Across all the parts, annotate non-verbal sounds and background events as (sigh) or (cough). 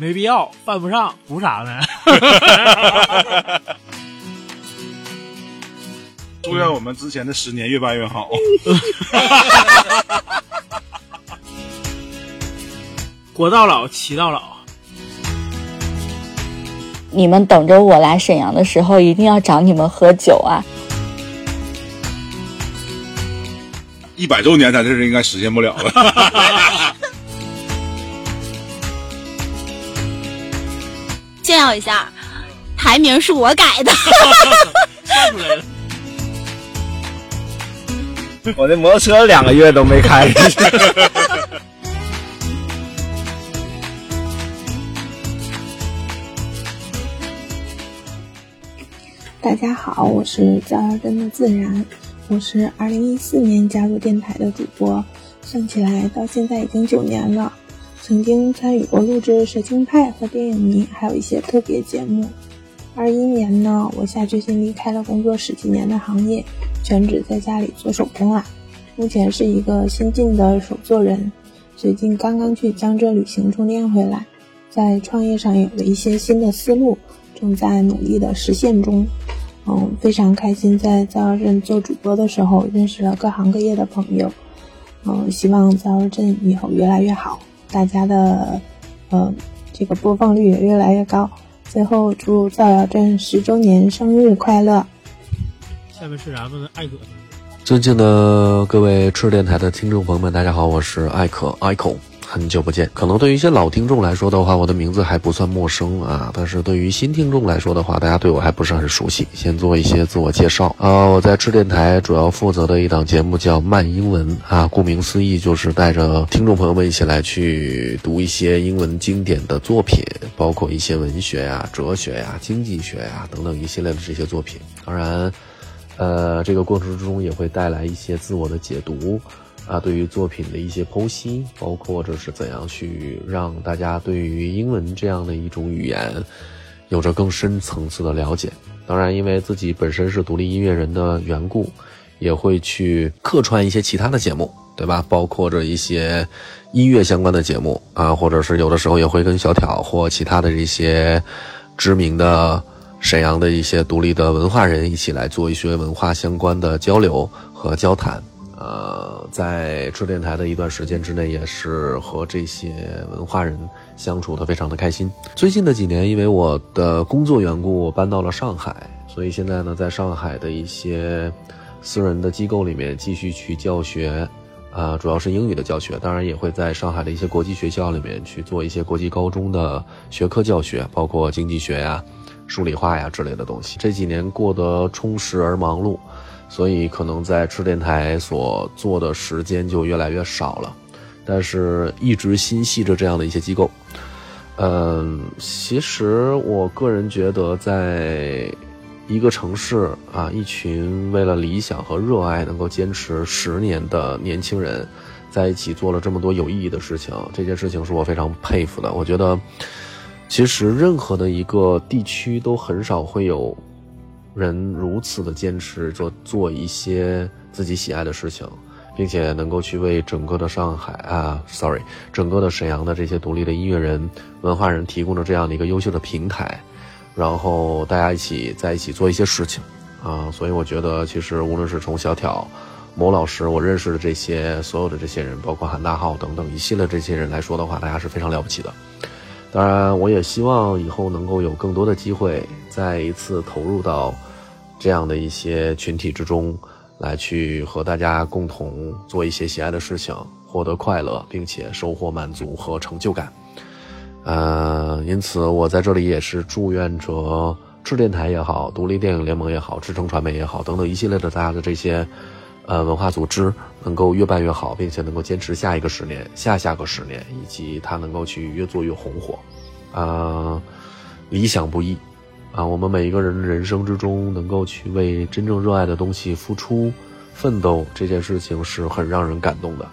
没必要，犯不上，图啥呢？(laughs) 祝愿我们之前的十年越办越好。(laughs) 活到老，骑到老。你们等着我来沈阳的时候，一定要找你们喝酒啊！一百周年，咱这是应该实现不了了。(laughs) 耀一下，排名是我改的。笑出来了。(laughs) 我那摩托车两个月都没开。(laughs) 大家好，我是赵小真的自然，我是二零一四年加入电台的主播，算起来到现在已经九年了。曾经参与过录制《蛇精派》和电影迷，还有一些特别节目。二一年呢，我下决心离开了工作十几年的行业，全职在家里做手工啦。目前是一个新晋的手作人，最近刚刚去江浙旅行充电回来，在创业上有了一些新的思路，正在努力的实现中。嗯，非常开心在造谣镇做主播的时候认识了各行各业的朋友。嗯，希望造谣镇以后越来越好。大家的，呃，这个播放率也越来越高。最后，祝造谣镇十周年生日快乐！下面是咱们的艾可。尊敬的各位赤电台的听众朋友们，大家好，我是艾可艾可。很久不见，可能对于一些老听众来说的话，我的名字还不算陌生啊。但是对于新听众来说的话，大家对我还不是很熟悉。先做一些自我介绍啊，我在赤电台主要负责的一档节目叫慢英文啊，顾名思义就是带着听众朋友们一起来去读一些英文经典的作品，包括一些文学呀、哲学呀、经济学呀等等一系列的这些作品。当然，呃，这个过程之中也会带来一些自我的解读。啊，对于作品的一些剖析，包括这是怎样去让大家对于英文这样的一种语言，有着更深层次的了解。当然，因为自己本身是独立音乐人的缘故，也会去客串一些其他的节目，对吧？包括着一些音乐相关的节目啊，或者是有的时候也会跟小挑或其他的这些知名的沈阳的一些独立的文化人一起来做一些文化相关的交流和交谈。呃，在赤电台的一段时间之内，也是和这些文化人相处的非常的开心。最近的几年，因为我的工作缘故，我搬到了上海，所以现在呢，在上海的一些私人的机构里面继续去教学，啊，主要是英语的教学，当然也会在上海的一些国际学校里面去做一些国际高中的学科教学，包括经济学呀、数理化呀之类的东西。这几年过得充实而忙碌。所以可能在吃电台所做的时间就越来越少了，但是一直心系着这样的一些机构。嗯，其实我个人觉得，在一个城市啊，一群为了理想和热爱能够坚持十年的年轻人，在一起做了这么多有意义的事情，这件事情是我非常佩服的。我觉得，其实任何的一个地区都很少会有。人如此的坚持，做做一些自己喜爱的事情，并且能够去为整个的上海啊，sorry，整个的沈阳的这些独立的音乐人、文化人提供了这样的一个优秀的平台，然后大家一起在一起做一些事情啊，所以我觉得其实无论是从小挑、某老师，我认识的这些所有的这些人，包括韩大浩等等一系列这些人来说的话，大家是非常了不起的。当然，我也希望以后能够有更多的机会，再一次投入到这样的一些群体之中，来去和大家共同做一些喜爱的事情，获得快乐，并且收获满足和成就感。呃，因此我在这里也是祝愿着智电台也好，独立电影联盟也好，智诚传媒也好，等等一系列的大家的这些。呃，文化组织能够越办越好，并且能够坚持下一个十年、下下个十年，以及它能够去越做越红火。啊，理想不易啊，我们每一个人人生之中能够去为真正热爱的东西付出、奋斗，这件事情是很让人感动的。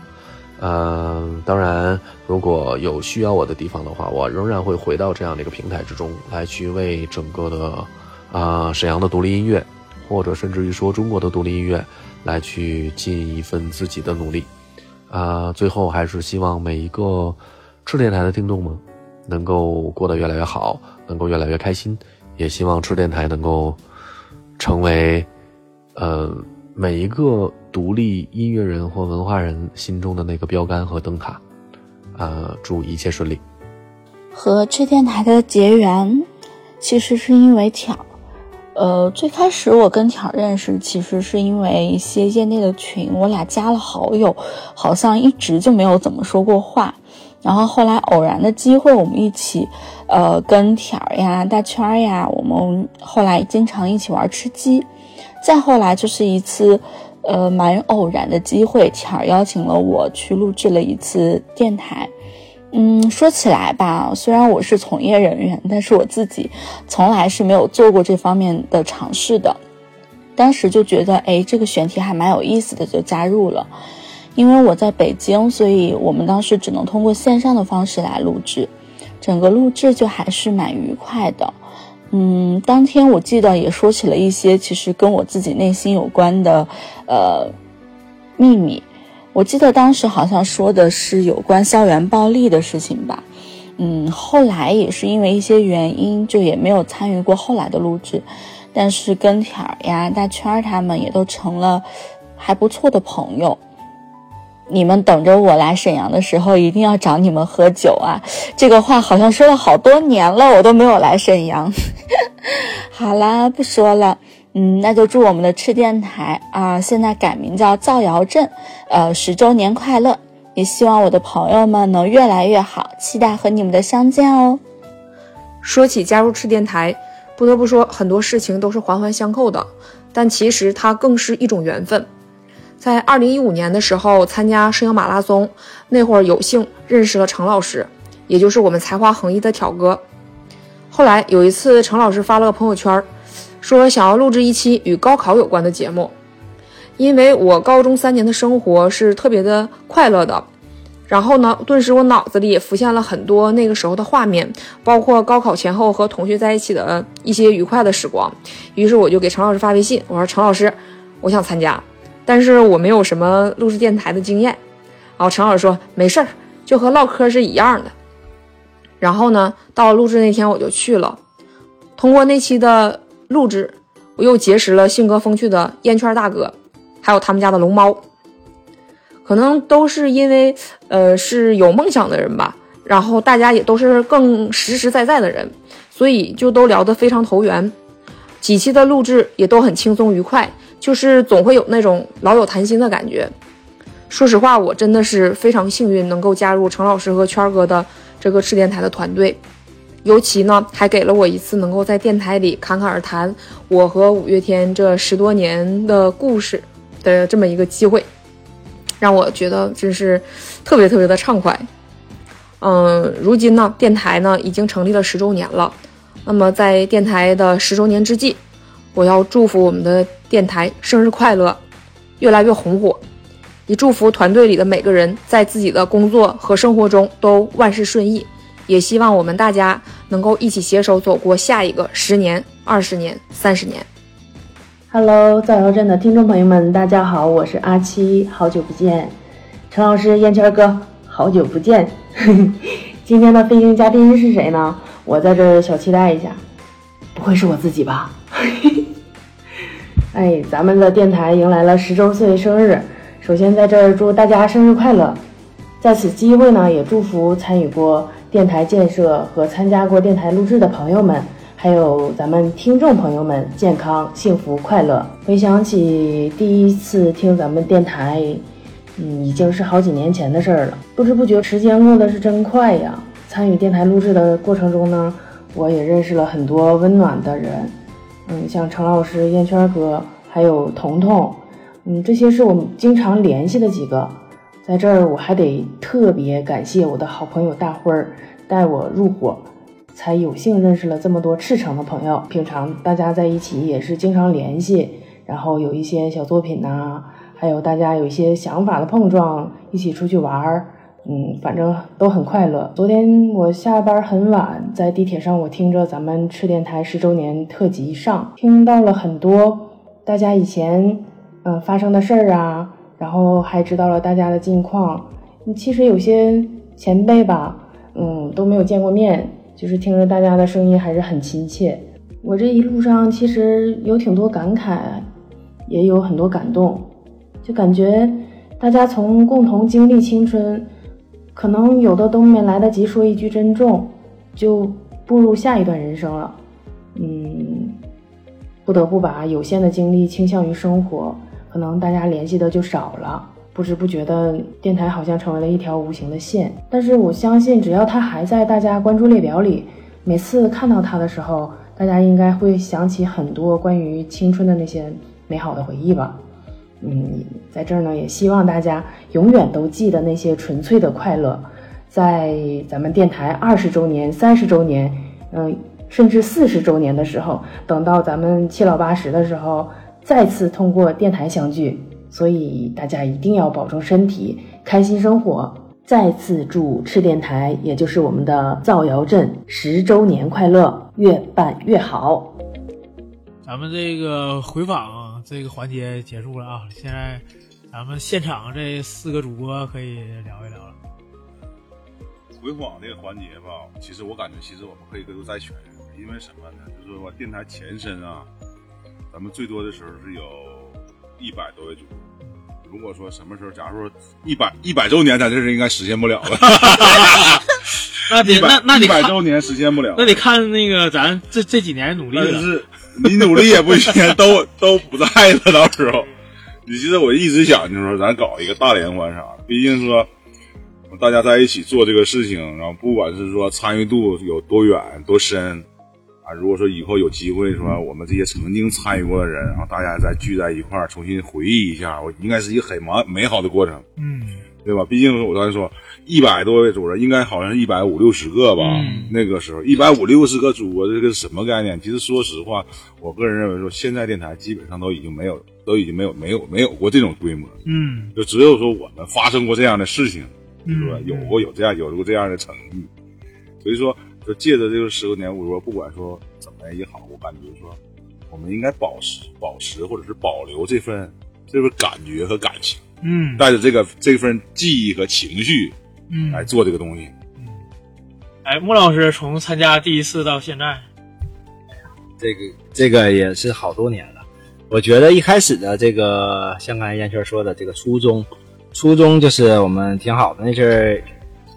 嗯，当然，如果有需要我的地方的话，我仍然会回到这样的一个平台之中来去为整个的啊沈阳的独立音乐，或者甚至于说中国的独立音乐。来去尽一份自己的努力，啊，最后还是希望每一个赤电台的听众们，能够过得越来越好，能够越来越开心。也希望吃电台能够成为呃每一个独立音乐人或文化人心中的那个标杆和灯塔。呃，祝一切顺利。和吃电台的结缘，其实是因为巧。呃，最开始我跟巧认识，其实是因为一些业内的群，我俩加了好友，好像一直就没有怎么说过话。然后后来偶然的机会，我们一起，呃，跟挑呀、大圈呀，我们后来经常一起玩吃鸡。再后来就是一次，呃，蛮偶然的机会，挑邀请了我去录制了一次电台。嗯，说起来吧，虽然我是从业人员，但是我自己从来是没有做过这方面的尝试的。当时就觉得，哎，这个选题还蛮有意思的，就加入了。因为我在北京，所以我们当时只能通过线上的方式来录制，整个录制就还是蛮愉快的。嗯，当天我记得也说起了一些其实跟我自己内心有关的，呃，秘密。我记得当时好像说的是有关校园暴力的事情吧，嗯，后来也是因为一些原因，就也没有参与过后来的录制，但是跟条儿呀、大圈儿他们也都成了还不错的朋友。你们等着我来沈阳的时候，一定要找你们喝酒啊！这个话好像说了好多年了，我都没有来沈阳。(laughs) 好啦，不说了。嗯，那就祝我们的吃电台啊，现在改名叫造谣镇，呃，十周年快乐！也希望我的朋友们能越来越好，期待和你们的相见哦。说起加入赤电台，不得不说很多事情都是环环相扣的，但其实它更是一种缘分。在二零一五年的时候参加摄影马拉松，那会儿有幸认识了程老师，也就是我们才华横溢的挑哥。后来有一次，程老师发了个朋友圈。说想要录制一期与高考有关的节目，因为我高中三年的生活是特别的快乐的，然后呢，顿时我脑子里也浮现了很多那个时候的画面，包括高考前后和同学在一起的一些愉快的时光。于是我就给程老师发微信，我说：“程老师，我想参加，但是我没有什么录制电台的经验。”然后陈老师说：“没事儿，就和唠嗑是一样的。”然后呢，到了录制那天我就去了，通过那期的。录制，我又结识了性格风趣的烟圈大哥，还有他们家的龙猫。可能都是因为，呃，是有梦想的人吧。然后大家也都是更实实在在的人，所以就都聊得非常投缘。几期的录制也都很轻松愉快，就是总会有那种老友谈心的感觉。说实话，我真的是非常幸运，能够加入程老师和圈哥的这个赤电台的团队。尤其呢，还给了我一次能够在电台里侃侃而谈我和五月天这十多年的故事的这么一个机会，让我觉得真是特别特别的畅快。嗯，如今呢，电台呢已经成立了十周年了。那么在电台的十周年之际，我要祝福我们的电台生日快乐，越来越红火。也祝福团队里的每个人在自己的工作和生活中都万事顺意。也希望我们大家能够一起携手走过下一个十年、二十年、三十年。Hello，造谣镇的听众朋友们，大家好，我是阿七，好久不见。陈老师、燕圈哥，好久不见。(laughs) 今天的飞行嘉宾是谁呢？我在这小期待一下，不会是我自己吧？(laughs) 哎，咱们的电台迎来了十周岁生日，首先在这儿祝大家生日快乐。在此机会呢，也祝福参与过。电台建设和参加过电台录制的朋友们，还有咱们听众朋友们，健康、幸福、快乐。回想起第一次听咱们电台，嗯，已经是好几年前的事儿了。不知不觉，时间过得是真快呀。参与电台录制的过程中呢，我也认识了很多温暖的人，嗯，像程老师、燕圈哥，还有彤彤，嗯，这些是我们经常联系的几个。在这儿，我还得特别感谢我的好朋友大辉儿带我入伙，才有幸认识了这么多赤诚的朋友。平常大家在一起也是经常联系，然后有一些小作品呐，还有大家有一些想法的碰撞，一起出去玩儿，嗯，反正都很快乐。昨天我下班很晚，在地铁上，我听着咱们赤电台十周年特辑上，听到了很多大家以前嗯发生的事儿啊。然后还知道了大家的近况，其实有些前辈吧，嗯，都没有见过面，就是听着大家的声音还是很亲切。我这一路上其实有挺多感慨，也有很多感动，就感觉大家从共同经历青春，可能有的都没来得及说一句珍重，就步入下一段人生了。嗯，不得不把有限的精力倾向于生活，可能大家联系的就少了。不知不觉的，电台好像成为了一条无形的线。但是我相信，只要它还在大家关注列表里，每次看到它的时候，大家应该会想起很多关于青春的那些美好的回忆吧。嗯，在这儿呢，也希望大家永远都记得那些纯粹的快乐。在咱们电台二十周年、三十周年，嗯，甚至四十周年的时候，等到咱们七老八十的时候，再次通过电台相聚。所以大家一定要保重身体，开心生活。再次祝赤电台，也就是我们的造谣镇十周年快乐，越办越好。咱们这个回访这个环节结束了啊，现在咱们现场这四个主播可以聊一聊了。回访这个环节吧，其实我感觉，其实我们可以各自再选一个，因为什么呢？就是说电台前身啊，咱们最多的时候是有一百多位主播。如果说什么时候，假如说一百一百周年，咱这是应该实现不了了。那得那那得一百周年实现不了，那得看那个咱这这几年努力了。是你努力也不行，都都不在了。到时候，你记得我一直想，就是说咱搞一个大联欢啥的。毕竟说大家在一起做这个事情，然后不管是说参与度有多远多深。啊，如果说以后有机会说，我们这些曾经参与过的人，然后大家再聚在一块儿，重新回忆一下，我应该是一个很美美好的过程，嗯，对吧？毕竟我刚才说一百多位主人，应该好像是一百五六十个吧？那个时候一百五六十个主播，这个什么概念？其实说实话，我个人认为说，现在电台基本上都已经没有，都已经没有没有没有过这种规模，嗯，就只有说我们发生过这样的事情，是吧？嗯有过有这样有过这样的成绩，所以说。就借着这个十周年，我说不管说怎么样也好，我感觉说我们应该保持、保持或者是保留这份这份感觉和感情，嗯，带着这个这份记忆和情绪，嗯，来做这个东西。嗯，哎，穆老师从参加第一次到现在，这个这个也是好多年了。我觉得一开始的这个，像刚才燕圈说的这个初衷，初衷就是我们挺好的那阵儿。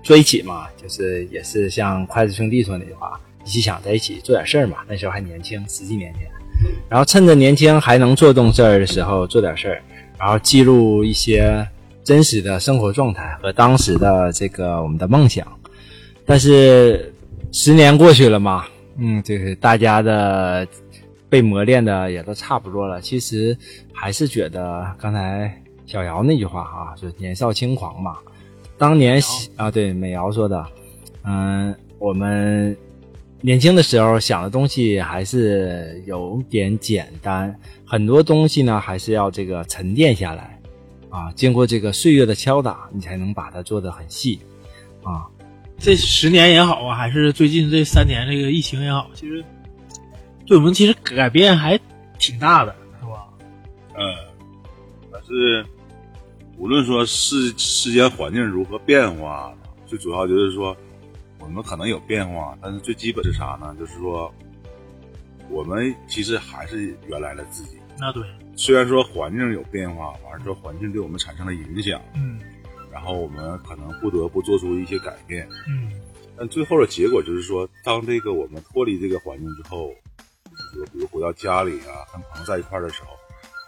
坐一起嘛，就是也是像筷子兄弟说那句话，一起想在一起做点事儿嘛。那时候还年轻，十几年前，然后趁着年轻还能做动事儿的时候做点事儿，然后记录一些真实的生活状态和当时的这个我们的梦想。但是十年过去了嘛，嗯，就是大家的被磨练的也都差不多了。其实还是觉得刚才小姚那句话哈，就年少轻狂嘛。当年啊，对美瑶说的，嗯，我们年轻的时候想的东西还是有点简单，很多东西呢还是要这个沉淀下来，啊，经过这个岁月的敲打，你才能把它做得很细，啊，这十年也好啊，还是最近这三年这个疫情也好，其实对我们其实改变还挺大的，是吧？嗯，但是。无论说世世间环境如何变化，最主要就是说，我们可能有变化，但是最基本是啥呢？就是说，我们其实还是原来的自己。那对，虽然说环境有变化，完了说环境对我们产生了影响，嗯，然后我们可能不得不做出一些改变，嗯，但最后的结果就是说，当这个我们脱离这个环境之后，就是说，比如回到家里啊，跟朋友在一块的时候，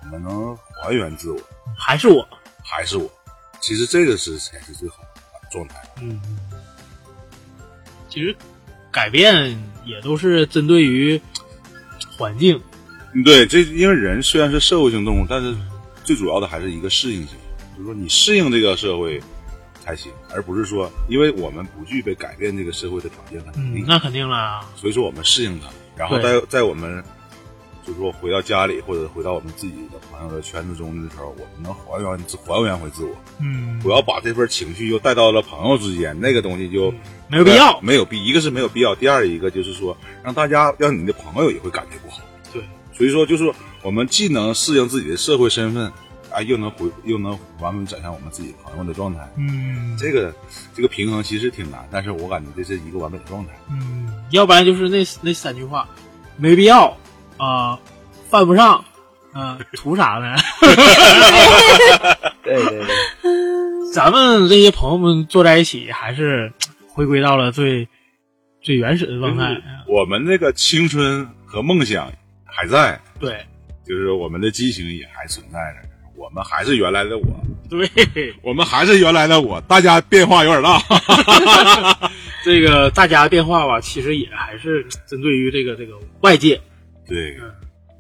我们能还原自我，还是我。还是我，其实这个是才是最好的状态。嗯，其实改变也都是针对于环境。对，这因为人虽然是社会性动物，但是最主要的还是一个适应性，就是说你适应这个社会才行，而不是说因为我们不具备改变这个社会的条件和能力。那肯定了。所以说我们适应它，然后在在我们。就是说，回到家里或者回到我们自己的朋友的圈子中的时候，我们能还原还原回自我。嗯，不要把这份情绪又带到了朋友之间，那个东西就没有必要，没有必。一个是没有必要，第二一个就是说，让大家让你的朋友也会感觉不好。对，所以说就是我们既能适应自己的社会身份，啊，又能回又能完美展现我们自己朋友的状态。嗯，这个这个平衡其实挺难，但是我感觉这是一个完美的状态。嗯，要不然就是那那三句话，没必要啊、犯不上，啊、图啥呢？对 (laughs) 对对，(laughs) 咱们这些朋友们坐在一起，还是回归到了最最原始的状态。我们那个青春和梦想还在，对就是我们的激情也还存在着，我们还是原来的我，对，我们还是原来的我，大家变化有点大。(laughs) 这个大家变化吧，其实也还是针对于这个这个外界。对，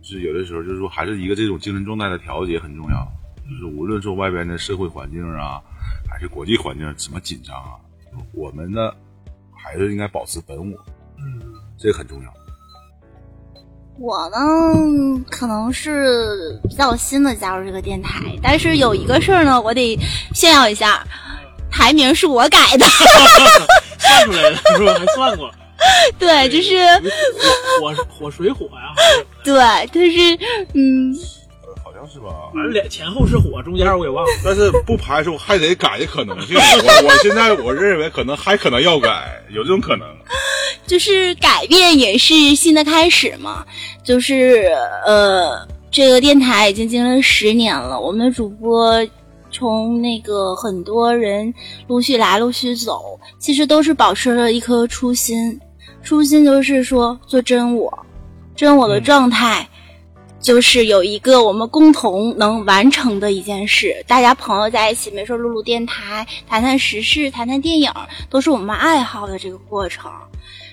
就是有的时候就是说，还是一个这种精神状态的调节很重要。就是无论说外边的社会环境啊，还是国际环境怎么紧张啊，我们呢还是应该保持本我，嗯，这个很重要。我呢，可能是比较新的加入这个电台，但是有一个事儿呢，我得炫耀一下，台名是我改的。(laughs) 算出来了，是吧？还算过。(laughs) 对，就是火火火水火呀，(laughs) 对，就是嗯，好像是吧？反正两前后是火，中间我给忘了。但是不排除还得改的可能性。我我现在我认为可能还可能要改，有这种可能。就是改变也是新的开始嘛。就是呃，这个电台已经经历了十年了，我们的主播从那个很多人陆续来陆续走，其实都是保持了一颗初心，初心就是说做真我，真我的状态。就是有一个我们共同能完成的一件事，大家朋友在一起，没事录录电台，谈谈时事，谈谈电影，都是我们爱好的这个过程。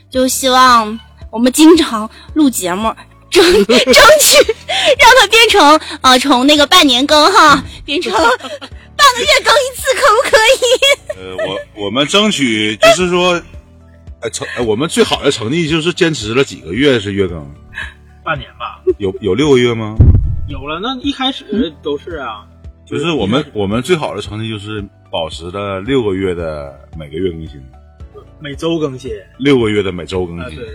就希望我们经常录节目，争 (laughs) 争取让它变成呃，从那个半年更哈，(laughs) 变成半个月更一次，可不可以？(laughs) 呃，我我们争取就是说，呃，成呃我们最好的成绩就是坚持了几个月是月更，半年吧，有有六个月吗？有了。那一开始都是啊，就是我们我们最好的成绩就是保持了六个月的每个月更新，每周更新六个月的每周更啊，对新，对，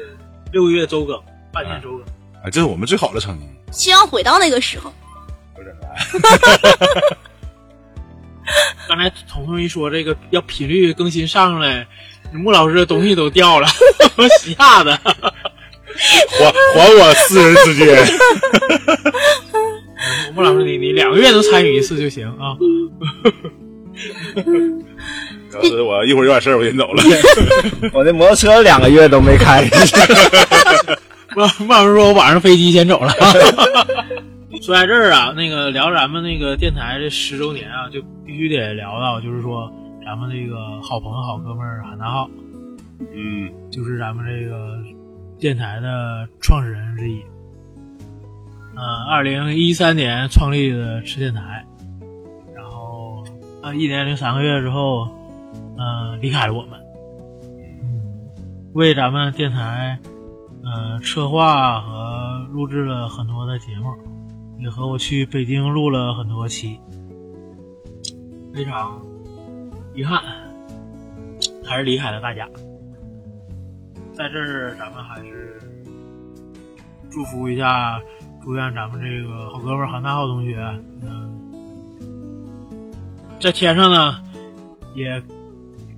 六个月周更，半年周更。哎，这是我们最好的成绩。希望回到那个时候。有点难。(laughs) 刚才彤彤一说这个要频率更新上来，穆老师的东西都掉了，我 (laughs) 吓的。还还我私人时间。穆老师，你你两个月能参与一次就行啊。(laughs) 要是我一会儿有点事儿，我先走了。(laughs) 我那摩托车两个月都没开。穆穆老师说，我晚上飞机先走了。(laughs) 说在这儿啊，那个聊咱们那个电台这十周年啊，就必须得聊到，就是说咱们这个好朋友、好哥们儿韩大浩，嗯，就是咱们这个电台的创始人之一。嗯，二零一三年创立的吃电台，然后啊一年零三个月之后，离开了我们。嗯，为咱们电台，呃，策划和录制了很多的节目，也和我去北京录了很多期，非常遗憾，还是离开了大家。在这儿，咱们还是祝福一下，祝愿咱们这个好哥们韩大浩同学，在天上呢，也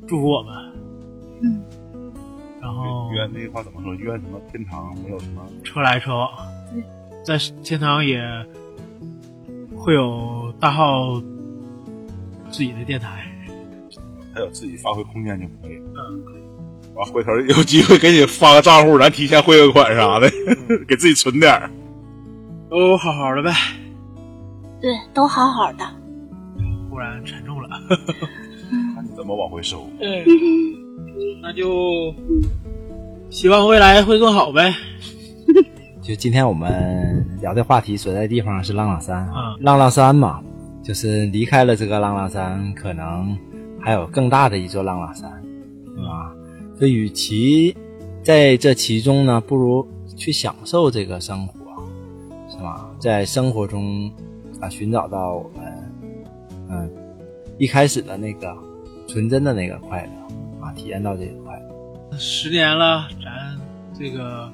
祝福我们。嗯。然后愿那句话怎么说？愿什么天堂没有什么车来车往，在天堂也会有大号自己的电台。还有自己发挥空间就可以。嗯，可以。完回头有机会给你发个账户，咱提前汇个款啥的，(laughs) 给自己存点儿。都好好的呗。对，都好好的。忽然沉重了。(laughs) 怎么往回收。嗯，那就希望未来会更好呗。(laughs) 就今天我们聊的话题所在地方是浪浪山啊，嗯浪浪山嘛，就是离开了这个浪浪山，可能还有更大的一座浪浪山，是吧？所以，与其在这其中呢，不如去享受这个生活，是吧？在生活中啊，寻找到我们嗯一开始的那个纯真的那个快乐啊，体验到这个快乐。十年了，咱这个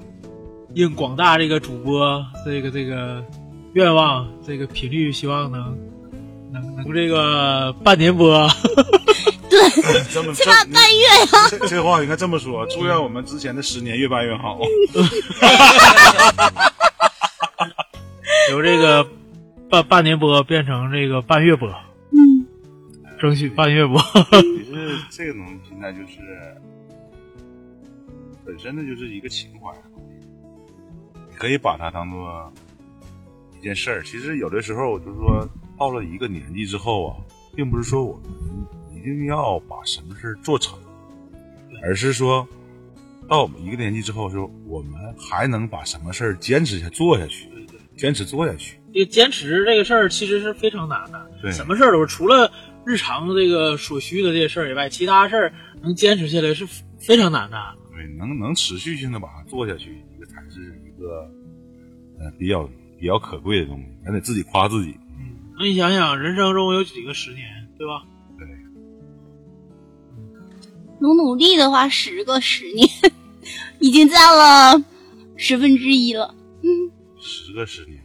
应广大这个主播这个这个愿望，这个频率希望能能能这个半年播，(laughs) 对 (laughs) 这么起码半月呀、这这话应该这么说，祝愿我们之前的十年越办越好。(laughs) 由这个半半年播变成这个半月播，嗯，争取半月播。其实这个东西现在就是本身呢就是一个情怀，你可以把它当做一件事儿。其实有的时候，我就说到了一个年纪之后啊，并不是说我们一定要把什么事儿做成，而是说到我们一个年纪之后，说我们还能把什么事儿坚持下做下去，坚持做下去。这个坚持这个事儿其实是非常难的，对什么事儿都是除了日常这个所需的这些事儿以外，其他事儿能坚持下来是非常难的。对，能能持续性的把它做下去，一个才是一个呃比较比较可贵的东西，还得自己夸自己。那你想想，人生中有几个十年，对吧？对努努力的话，十个十年 (laughs) 已经占了十分之一了。十个十年，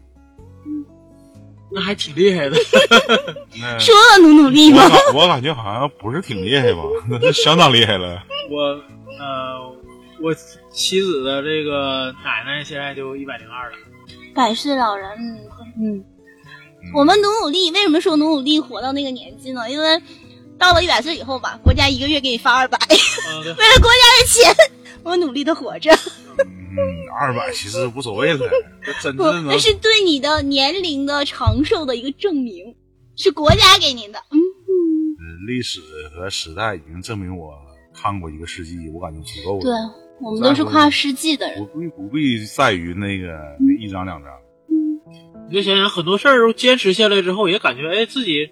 那还挺厉害的。那 (laughs) 说了努努力我吗？感我感觉好像不是挺厉害吧，那是相当厉害了。(laughs) 我呃，我妻子的这个奶奶现在就一百零二了。百岁老人，嗯，我们努努力，为什么说努努力活到那个年纪呢？因为到了一百岁以后吧，国家一个月给你发二百，(laughs) 为了国家的钱，我努力的活着。嗯，二百其实无所谓了，(laughs) 这真不，正那是对你的年龄的长寿的一个证明，是国家给您的。嗯，呃历史和时代已经证明我看过一个世纪，我感觉足够了对了，我们都是跨世纪的人。不必不必在于那个那一张两张。你就想想很多事儿都坚持下来之后，也感觉哎自己哎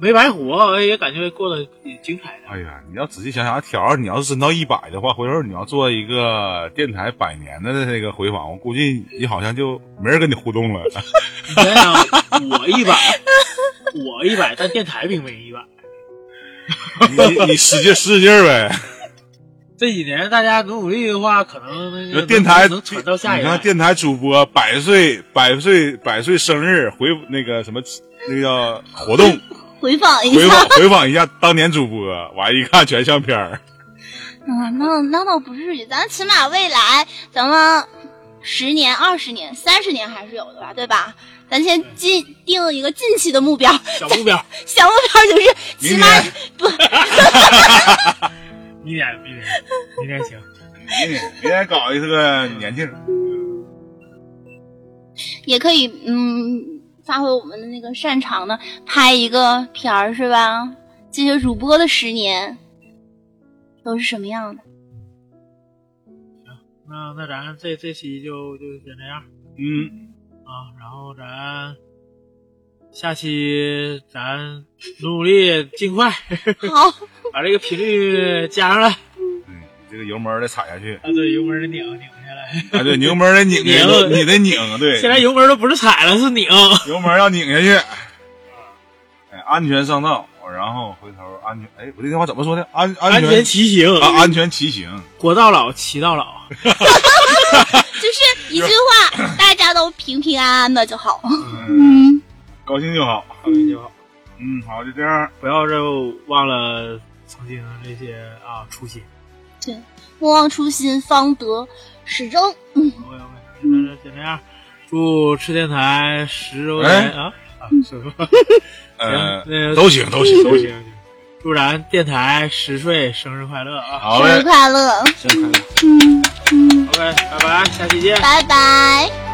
没白活，哎也感觉过得挺精彩的。哎呀，你要仔细想想，条儿你要是真到一百的话，回头你要做一个电台百年的那个回访，我估计你好像就没人跟你互动了。你想想，我一百，我一百，但电台并没一百。你你使劲使使劲儿呗。这几年大家努努力的话，可能那个电台能传到下一代。你看电台主播百岁百岁百岁生日回那个什么那个叫活动回访一回下访，回访一下当年主播，完一看全相片儿。(laughs) 啊，那那倒不至于，咱起码未来咱们十年、二十年、三十年还是有的吧，对吧？咱先近定一个近期的目标，小目标，(laughs) 小目标就是起码不，(laughs) 明年明年明年行。明年明年搞一个年庆，也可以嗯发挥我们的那个擅长的，拍一个片儿是吧？这些主播的十年都是什么样的？行那那咱这这期就就先这样嗯，啊，然后咱下期咱努努力，尽快好，(laughs) 把这个频率加上来。对，这个油门儿得踩下去，啊，对，油门得拧拧下来。啊，对，油门得拧 (laughs) 拧你得拧，对，现在油门都不是踩了，是拧。油门要拧下去，哎，安全上道，然后回头安全，哎，我这句话怎么说的？安安安全骑行啊，安全骑行，国到老，骑到老。(laughs) 就是一句话，(laughs) 大家都平平安安的就好。嗯，嗯，高兴就好，高兴就好。嗯，好，就这样，不要就忘了曾经的那些啊初心。对，莫忘初心，方得始终。嗯，OK OK，那就先这样。祝吃电台十周年哎啊啊，是吧？(laughs) 呃行那都行都行都行。祝咱电台十岁生日快乐啊！好嘞，生日快乐！生日快乐。嗯嗯，OK，拜拜，下期见。拜拜。